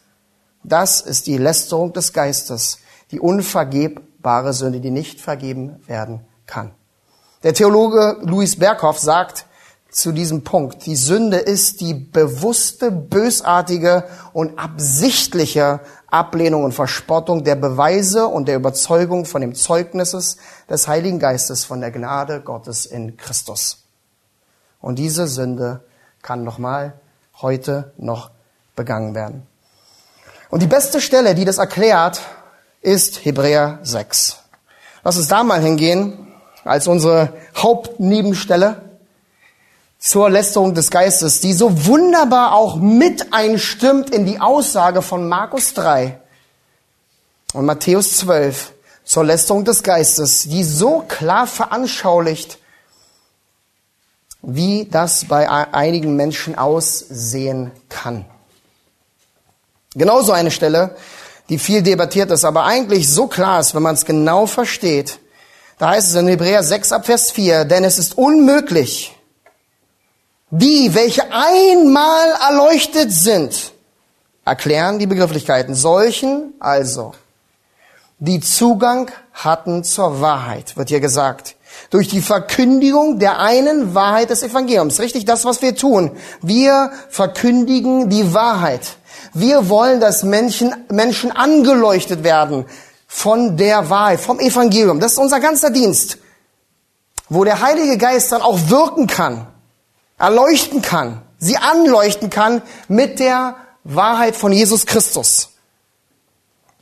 das ist die Lästerung des Geistes, die unvergebbare Sünde, die nicht vergeben werden kann. Der Theologe Louis Berghoff sagt, zu diesem Punkt. Die Sünde ist die bewusste, bösartige und absichtliche Ablehnung und Verspottung der Beweise und der Überzeugung von dem Zeugnisses des Heiligen Geistes von der Gnade Gottes in Christus. Und diese Sünde kann nochmal heute noch begangen werden. Und die beste Stelle, die das erklärt, ist Hebräer 6. Lass uns da mal hingehen als unsere Hauptnebenstelle zur Lästerung des Geistes, die so wunderbar auch mit einstimmt in die Aussage von Markus 3 und Matthäus 12 zur Lästerung des Geistes, die so klar veranschaulicht, wie das bei einigen Menschen aussehen kann. Genauso eine Stelle, die viel debattiert ist, aber eigentlich so klar ist, wenn man es genau versteht. Da heißt es in Hebräer 6 ab Vers 4, denn es ist unmöglich, die, welche einmal erleuchtet sind, erklären die Begrifflichkeiten. Solchen also, die Zugang hatten zur Wahrheit, wird hier gesagt, Durch die Verkündigung der einen Wahrheit des Evangeliums. Richtig, das, was wir tun. Wir verkündigen die Wahrheit. Wir wollen, dass Menschen, Menschen angeleuchtet werden von der Wahrheit, vom Evangelium. Das ist unser ganzer Dienst. Wo der Heilige Geist dann auch wirken kann, erleuchten kann, sie anleuchten kann mit der Wahrheit von Jesus Christus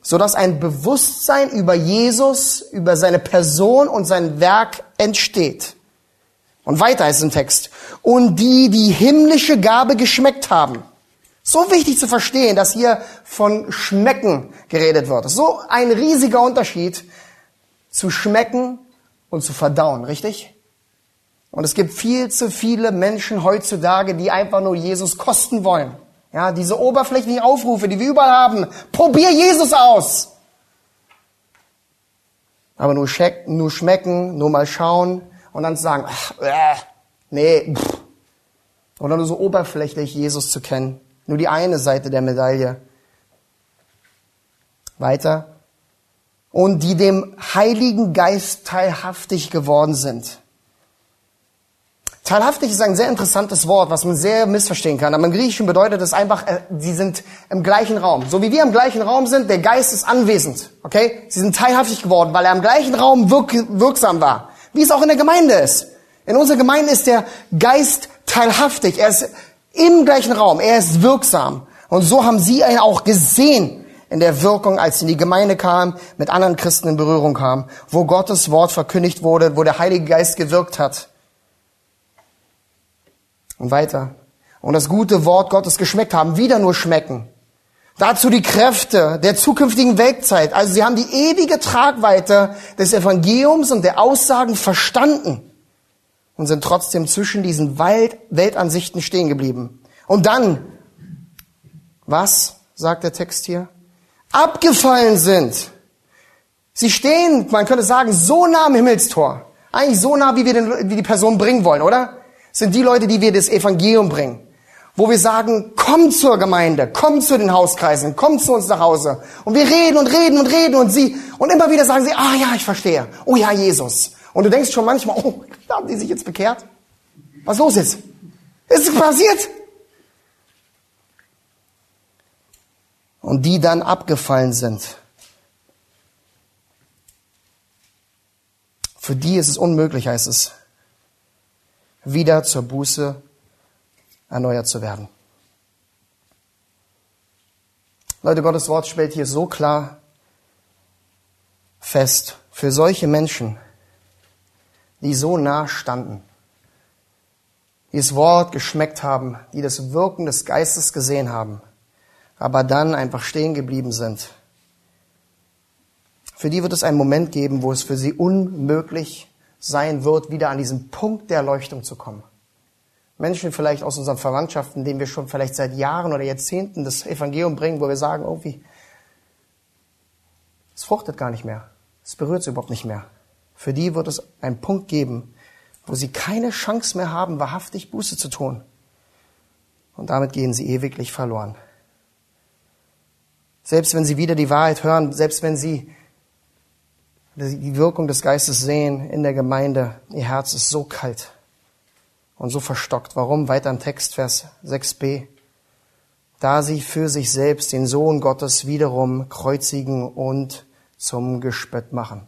sodass ein Bewusstsein über Jesus, über seine Person und sein Werk entsteht. Und weiter ist im Text. Und die die himmlische Gabe geschmeckt haben. So wichtig zu verstehen, dass hier von Schmecken geredet wird. So ein riesiger Unterschied zu schmecken und zu verdauen, richtig? Und es gibt viel zu viele Menschen heutzutage, die einfach nur Jesus kosten wollen. Ja, diese oberflächlichen Aufrufe, die wir überall haben. Probier Jesus aus. Aber nur, check, nur schmecken, nur mal schauen und dann sagen, ach, äh, nee, pff. oder nur so oberflächlich Jesus zu kennen. Nur die eine Seite der Medaille. Weiter. Und die dem Heiligen Geist teilhaftig geworden sind. Teilhaftig ist ein sehr interessantes Wort, was man sehr missverstehen kann. Aber im Griechischen bedeutet es einfach, äh, sie sind im gleichen Raum. So wie wir im gleichen Raum sind, der Geist ist anwesend. Okay? Sie sind teilhaftig geworden, weil er im gleichen Raum wirk wirksam war. Wie es auch in der Gemeinde ist. In unserer Gemeinde ist der Geist teilhaftig. Er ist im gleichen Raum. Er ist wirksam. Und so haben sie ihn auch gesehen in der Wirkung, als sie in die Gemeinde kamen, mit anderen Christen in Berührung kamen, wo Gottes Wort verkündigt wurde, wo der Heilige Geist gewirkt hat. Und weiter. Und das gute Wort Gottes geschmeckt haben, wieder nur schmecken. Dazu die Kräfte der zukünftigen Weltzeit. Also sie haben die ewige Tragweite des Evangeliums und der Aussagen verstanden und sind trotzdem zwischen diesen Welt Weltansichten stehen geblieben. Und dann, was sagt der Text hier? Abgefallen sind. Sie stehen, man könnte sagen, so nah am Himmelstor. Eigentlich so nah, wie wir den, wie die Person bringen wollen, oder? sind die Leute, die wir das Evangelium bringen. Wo wir sagen, komm zur Gemeinde, komm zu den Hauskreisen, komm zu uns nach Hause. Und wir reden und reden und reden und sie, und immer wieder sagen sie, ah ja, ich verstehe. Oh ja, Jesus. Und du denkst schon manchmal, oh, haben die sich jetzt bekehrt? Was los ist? Ist es passiert? Und die dann abgefallen sind. Für die ist es unmöglich, heißt es wieder zur Buße erneuert zu werden. Leute, Gottes Wort stellt hier so klar fest, für solche Menschen, die so nah standen, die das Wort geschmeckt haben, die das Wirken des Geistes gesehen haben, aber dann einfach stehen geblieben sind. Für die wird es einen Moment geben, wo es für sie unmöglich sein wird, wieder an diesen Punkt der Erleuchtung zu kommen. Menschen vielleicht aus unseren Verwandtschaften, denen wir schon vielleicht seit Jahren oder Jahrzehnten das Evangelium bringen, wo wir sagen, irgendwie, es fruchtet gar nicht mehr. Es berührt sie überhaupt nicht mehr. Für die wird es einen Punkt geben, wo sie keine Chance mehr haben, wahrhaftig Buße zu tun. Und damit gehen sie ewiglich verloren. Selbst wenn sie wieder die Wahrheit hören, selbst wenn sie die Wirkung des Geistes sehen in der Gemeinde. Ihr Herz ist so kalt und so verstockt. Warum? Weiter im Text, Vers 6b. Da sie für sich selbst den Sohn Gottes wiederum kreuzigen und zum Gespött machen.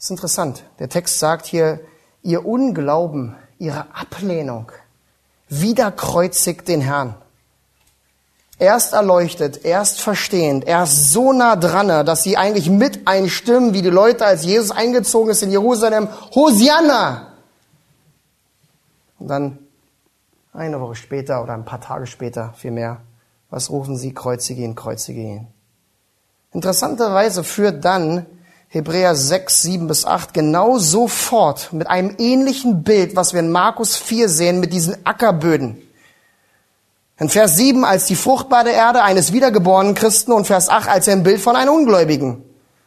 Das ist interessant. Der Text sagt hier, ihr Unglauben, ihre Ablehnung wiederkreuzigt den Herrn erst erleuchtet, erst verstehend, erst so nah dran, dass sie eigentlich mit einstimmen, wie die Leute, als Jesus eingezogen ist in Jerusalem, Hosianna! Und dann eine Woche später oder ein paar Tage später vielmehr, was rufen sie? Kreuzige ihn, kreuzige ihn. Interessanterweise führt dann Hebräer 6, 7 bis 8 genau so fort mit einem ähnlichen Bild, was wir in Markus 4 sehen, mit diesen Ackerböden. In Vers 7 als die fruchtbare Erde eines wiedergeborenen Christen und Vers 8 als ein Bild von einem Ungläubigen.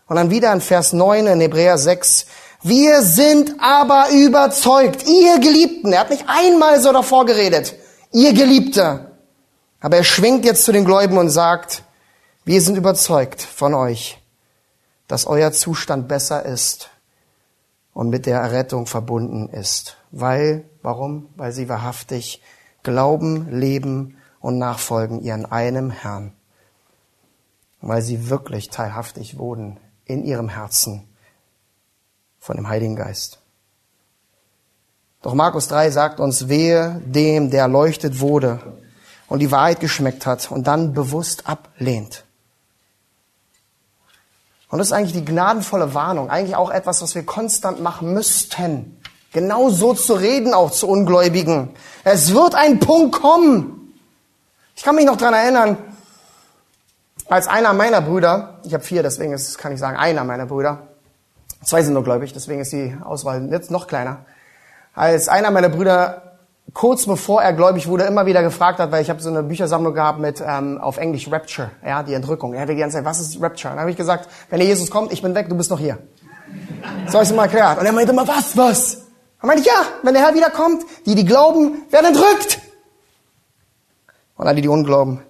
Und dann wieder in Vers 9 in Hebräer 6. Wir sind aber überzeugt, ihr Geliebten. Er hat nicht einmal so davor geredet. Ihr Geliebte. Aber er schwingt jetzt zu den Gläubigen und sagt, wir sind überzeugt von euch, dass euer Zustand besser ist und mit der Errettung verbunden ist. Weil, warum? Weil sie wahrhaftig glauben, leben und nachfolgen ihren einem Herrn. Weil sie wirklich teilhaftig wurden in ihrem Herzen von dem Heiligen Geist. Doch Markus 3 sagt uns, wehe dem, der erleuchtet wurde und die Wahrheit geschmeckt hat und dann bewusst ablehnt. Und das ist eigentlich die gnadenvolle Warnung, eigentlich auch etwas, was wir konstant machen müssten. Genau so zu reden auch zu Ungläubigen. Es wird ein Punkt kommen. Ich kann mich noch dran erinnern, als einer meiner Brüder, ich habe vier, deswegen ist, kann ich sagen, einer meiner Brüder, zwei sind nur gläubig, deswegen ist die Auswahl jetzt noch kleiner, als einer meiner Brüder kurz bevor er gläubig wurde, immer wieder gefragt hat, weil ich habe so eine Büchersammlung gehabt mit ähm, auf Englisch Rapture, ja, die Entrückung. Er hatte die ganze Zeit, was ist Rapture? Und dann habe ich gesagt, wenn der Jesus kommt, ich bin weg, du bist noch hier. So habe ich es mal erklärt. Und er meinte immer, was, was? Dann meinte ich, ja, wenn der Herr wiederkommt, die, die glauben, werden entrückt. Und alle, die unglauben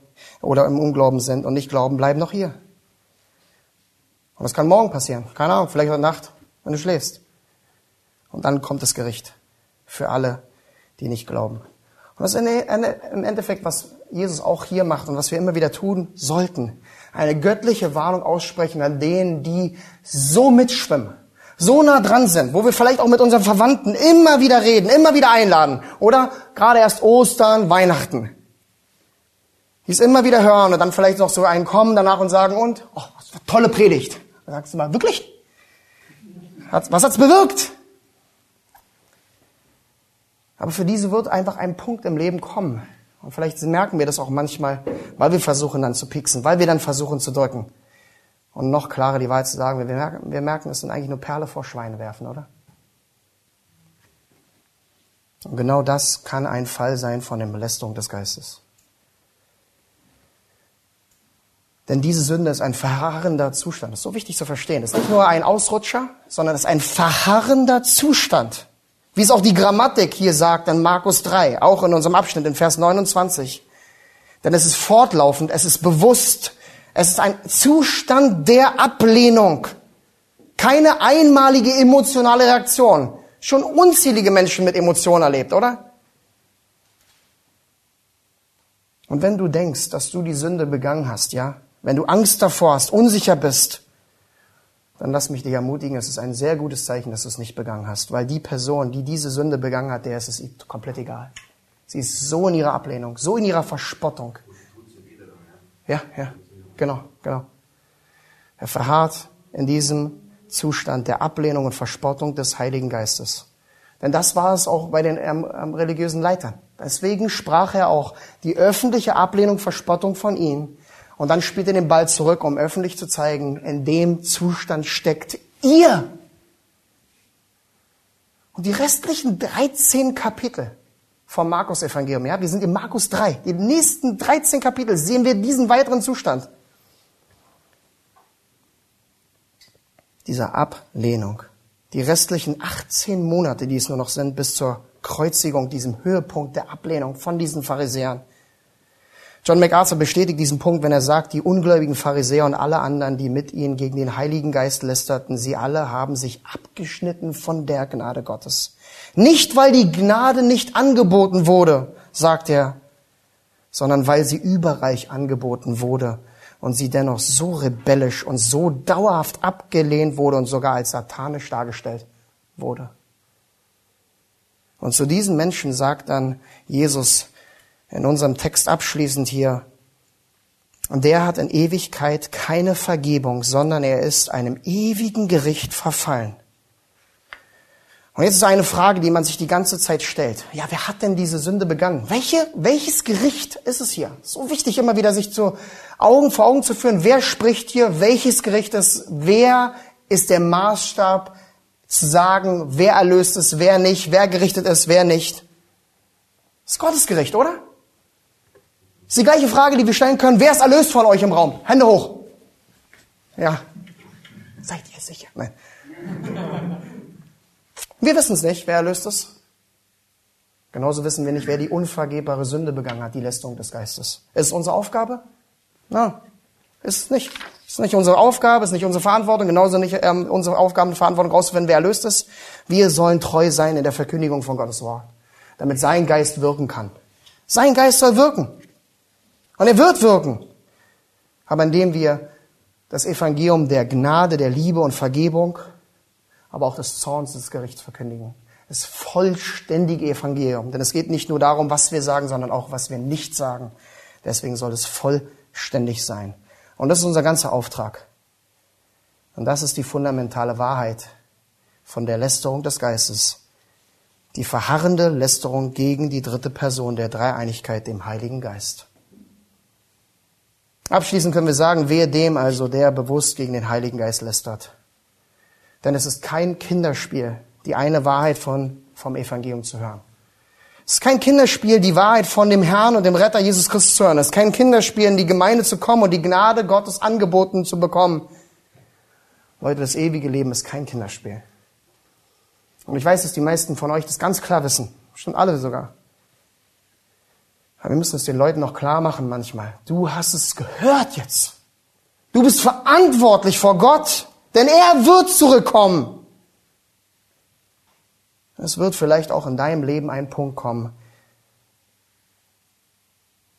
oder im Unglauben sind und nicht glauben, bleiben noch hier. Und das kann morgen passieren. Keine Ahnung, vielleicht heute Nacht, wenn du schläfst. Und dann kommt das Gericht für alle, die nicht glauben. Und das ist im Endeffekt, was Jesus auch hier macht und was wir immer wieder tun sollten. Eine göttliche Warnung aussprechen an denen, die so mitschwimmen, so nah dran sind, wo wir vielleicht auch mit unseren Verwandten immer wieder reden, immer wieder einladen. Oder gerade erst Ostern, Weihnachten. Die es immer wieder hören und dann vielleicht noch so einen kommen danach und sagen, und, oh, was für tolle Predigt. Dann sagst du mal, wirklich? Was hat's bewirkt? Aber für diese wird einfach ein Punkt im Leben kommen. Und vielleicht merken wir das auch manchmal, weil wir versuchen dann zu pieksen, weil wir dann versuchen zu drücken. Und noch klarer die Wahrheit zu sagen, wir merken, wir merken, es sind eigentlich nur Perle vor Schweine werfen, oder? Und genau das kann ein Fall sein von der Belästigung des Geistes. Denn diese Sünde ist ein verharrender Zustand. Das ist so wichtig zu verstehen. Es ist nicht nur ein Ausrutscher, sondern es ist ein verharrender Zustand. Wie es auch die Grammatik hier sagt in Markus 3, auch in unserem Abschnitt in Vers 29. Denn es ist fortlaufend, es ist bewusst, es ist ein Zustand der Ablehnung. Keine einmalige emotionale Reaktion. Schon unzählige Menschen mit Emotionen erlebt, oder? Und wenn du denkst, dass du die Sünde begangen hast, ja, wenn du Angst davor hast, unsicher bist, dann lass mich dich ermutigen, es ist ein sehr gutes Zeichen, dass du es nicht begangen hast, weil die Person, die diese Sünde begangen hat, der ist es komplett egal. Sie ist so in ihrer Ablehnung, so in ihrer Verspottung. Ja, ja, genau, genau. Er verharrt in diesem Zustand der Ablehnung und Verspottung des Heiligen Geistes. Denn das war es auch bei den ähm, ähm, religiösen Leitern. Deswegen sprach er auch die öffentliche Ablehnung, Verspottung von ihnen und dann spielt er den Ball zurück, um öffentlich zu zeigen, in dem Zustand steckt ihr. Und die restlichen 13 Kapitel vom Markus-Evangelium, ja, wir sind in Markus 3, die nächsten 13 Kapitel sehen wir diesen weiteren Zustand. Dieser Ablehnung. Die restlichen 18 Monate, die es nur noch sind, bis zur Kreuzigung, diesem Höhepunkt der Ablehnung von diesen Pharisäern. John MacArthur bestätigt diesen Punkt, wenn er sagt, die ungläubigen Pharisäer und alle anderen, die mit ihnen gegen den Heiligen Geist lästerten, sie alle haben sich abgeschnitten von der Gnade Gottes. Nicht, weil die Gnade nicht angeboten wurde, sagt er, sondern weil sie überreich angeboten wurde und sie dennoch so rebellisch und so dauerhaft abgelehnt wurde und sogar als satanisch dargestellt wurde. Und zu diesen Menschen sagt dann Jesus, in unserem Text abschließend hier. Und der hat in Ewigkeit keine Vergebung, sondern er ist einem ewigen Gericht verfallen. Und jetzt ist eine Frage, die man sich die ganze Zeit stellt. Ja, wer hat denn diese Sünde begangen? Welche, welches Gericht ist es hier? So wichtig immer wieder sich zu Augen vor Augen zu führen. Wer spricht hier? Welches Gericht ist? Wer ist der Maßstab zu sagen, wer erlöst ist, wer nicht, wer gerichtet ist, wer nicht? Das ist Gottes Gericht, oder? Ist die gleiche Frage, die wir stellen können. Wer ist erlöst von euch im Raum? Hände hoch. Ja. Seid ihr sicher? Nein. Wir wissen es nicht, wer erlöst ist. Genauso wissen wir nicht, wer die unvergebbare Sünde begangen hat, die Lästerung des Geistes. Ist es unsere Aufgabe? Nein, ist es nicht. ist nicht unsere Aufgabe, ist nicht unsere Verantwortung, genauso nicht ähm, unsere Aufgabe und Verantwortung rauszufinden, wer erlöst ist. Wir sollen treu sein in der Verkündigung von Gottes Wort, damit sein Geist wirken kann. Sein Geist soll wirken. Und er wird wirken. Aber indem wir das Evangelium der Gnade, der Liebe und Vergebung, aber auch des Zorns des Gerichts verkündigen. Das vollständige Evangelium. Denn es geht nicht nur darum, was wir sagen, sondern auch, was wir nicht sagen. Deswegen soll es vollständig sein. Und das ist unser ganzer Auftrag. Und das ist die fundamentale Wahrheit von der Lästerung des Geistes. Die verharrende Lästerung gegen die dritte Person der Dreieinigkeit, dem Heiligen Geist. Abschließend können wir sagen, wehe dem also, der bewusst gegen den Heiligen Geist lästert. Denn es ist kein Kinderspiel, die eine Wahrheit von, vom Evangelium zu hören. Es ist kein Kinderspiel, die Wahrheit von dem Herrn und dem Retter Jesus Christus zu hören. Es ist kein Kinderspiel, in die Gemeinde zu kommen und die Gnade Gottes angeboten zu bekommen. Leute, das ewige Leben ist kein Kinderspiel. Und ich weiß, dass die meisten von euch das ganz klar wissen. Bestimmt alle sogar. Aber wir müssen es den Leuten noch klar machen manchmal. Du hast es gehört jetzt. Du bist verantwortlich vor Gott, denn er wird zurückkommen. Es wird vielleicht auch in deinem Leben ein Punkt kommen,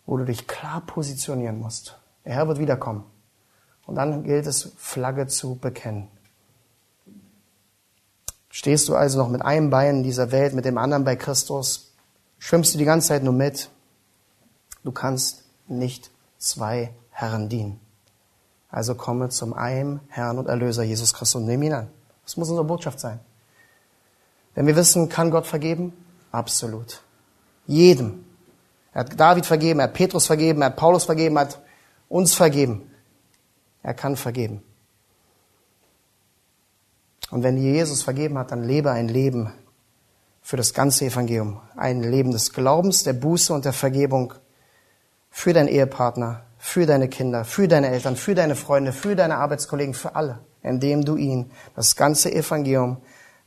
wo du dich klar positionieren musst. Der Herr wird wiederkommen. Und dann gilt es, Flagge zu bekennen. Stehst du also noch mit einem Bein in dieser Welt, mit dem anderen bei Christus? Schwimmst du die ganze Zeit nur mit? Du kannst nicht zwei Herren dienen. Also komme zum einen Herrn und Erlöser Jesus Christus und nimm ihn an. Das muss unsere Botschaft sein. Wenn wir wissen, kann Gott vergeben? Absolut. Jedem. Er hat David vergeben, er hat Petrus vergeben, er hat Paulus vergeben, er hat uns vergeben. Er kann vergeben. Und wenn Jesus vergeben hat, dann lebe ein Leben für das ganze Evangelium. Ein Leben des Glaubens, der Buße und der Vergebung für deinen Ehepartner, für deine Kinder, für deine Eltern, für deine Freunde, für deine Arbeitskollegen, für alle, indem du ihnen das ganze Evangelium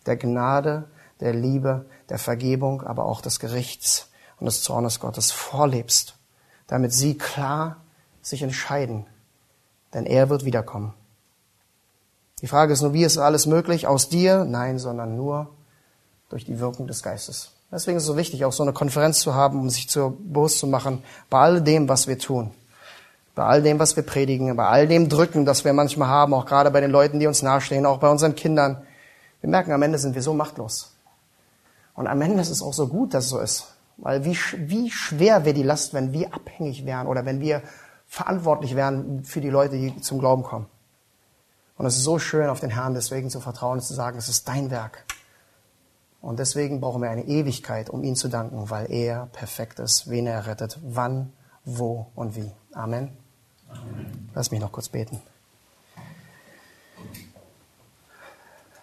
der Gnade, der Liebe, der Vergebung, aber auch des Gerichts und des Zornes Gottes vorlebst, damit sie klar sich entscheiden, denn er wird wiederkommen. Die Frage ist nur, wie ist alles möglich? Aus dir? Nein, sondern nur durch die Wirkung des Geistes. Deswegen ist es so wichtig, auch so eine Konferenz zu haben, um sich zu, bewusst zu machen, bei all dem, was wir tun, bei all dem, was wir predigen, bei all dem Drücken, das wir manchmal haben, auch gerade bei den Leuten, die uns nahestehen, auch bei unseren Kindern. Wir merken, am Ende sind wir so machtlos. Und am Ende ist es auch so gut, dass es so ist. Weil wie, wie schwer wäre die Last, wenn wir abhängig wären oder wenn wir verantwortlich wären für die Leute, die zum Glauben kommen. Und es ist so schön, auf den Herrn deswegen zu vertrauen und zu sagen, es ist dein Werk. Und deswegen brauchen wir eine Ewigkeit, um ihm zu danken, weil er perfekt ist, wen er rettet, wann, wo und wie. Amen. Amen. Lass mich noch kurz beten.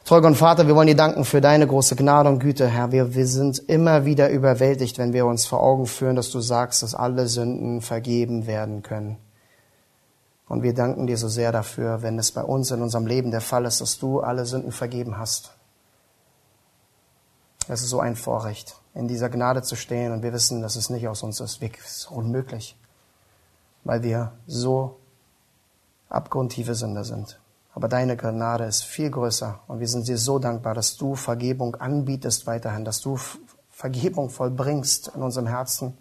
Treuer und Vater, wir wollen dir danken für deine große Gnade und Güte, Herr. Wir, wir sind immer wieder überwältigt, wenn wir uns vor Augen führen, dass du sagst, dass alle Sünden vergeben werden können. Und wir danken dir so sehr dafür, wenn es bei uns in unserem Leben der Fall ist, dass du alle Sünden vergeben hast. Es ist so ein Vorrecht, in dieser Gnade zu stehen und wir wissen, dass es nicht aus uns ist. Es ist unmöglich, weil wir so abgrundtiefe Sünder sind. Aber deine Gnade ist viel größer und wir sind dir so dankbar, dass du Vergebung anbietest weiterhin, dass du Vergebung vollbringst in unserem Herzen.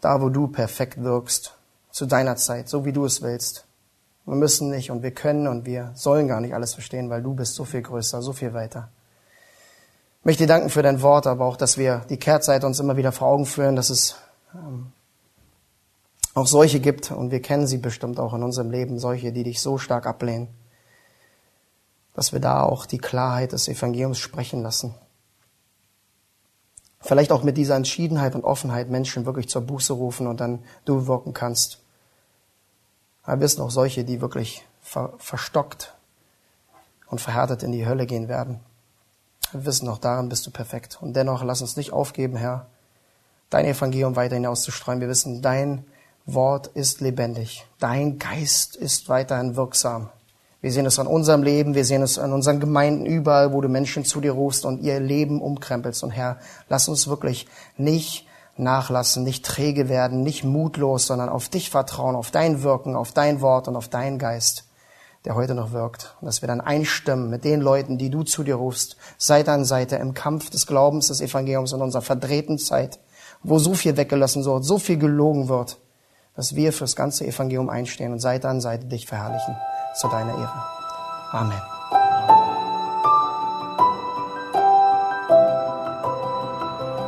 Da, wo du perfekt wirkst, zu deiner Zeit, so wie du es willst. Wir müssen nicht und wir können und wir sollen gar nicht alles verstehen, weil du bist so viel größer, so viel weiter. Ich möchte dir danken für dein Wort, aber auch, dass wir die Kehrtseite uns immer wieder vor Augen führen, dass es ähm, auch solche gibt, und wir kennen sie bestimmt auch in unserem Leben, solche, die dich so stark ablehnen, dass wir da auch die Klarheit des Evangeliums sprechen lassen. Vielleicht auch mit dieser Entschiedenheit und Offenheit Menschen wirklich zur Buße rufen und dann du wirken kannst. Wir wissen auch solche, die wirklich ver verstockt und verhärtet in die Hölle gehen werden. Wir wissen auch, daran bist du perfekt. Und dennoch lass uns nicht aufgeben, Herr, dein Evangelium weiter hinauszustreuen. Wir wissen, dein Wort ist lebendig. Dein Geist ist weiterhin wirksam. Wir sehen es an unserem Leben, wir sehen es an unseren Gemeinden überall, wo du Menschen zu dir rufst und ihr Leben umkrempelst. Und Herr, lass uns wirklich nicht nachlassen, nicht träge werden, nicht mutlos, sondern auf dich vertrauen, auf dein Wirken, auf dein Wort und auf deinen Geist, der heute noch wirkt. Und dass wir dann einstimmen mit den Leuten, die du zu dir rufst, Seite an Seite im Kampf des Glaubens des Evangeliums in unserer verdrehten Zeit, wo so viel weggelassen wird, so viel gelogen wird, dass wir fürs ganze Evangelium einstehen und Seite an Seite dich verherrlichen zu deiner Ehre. Amen.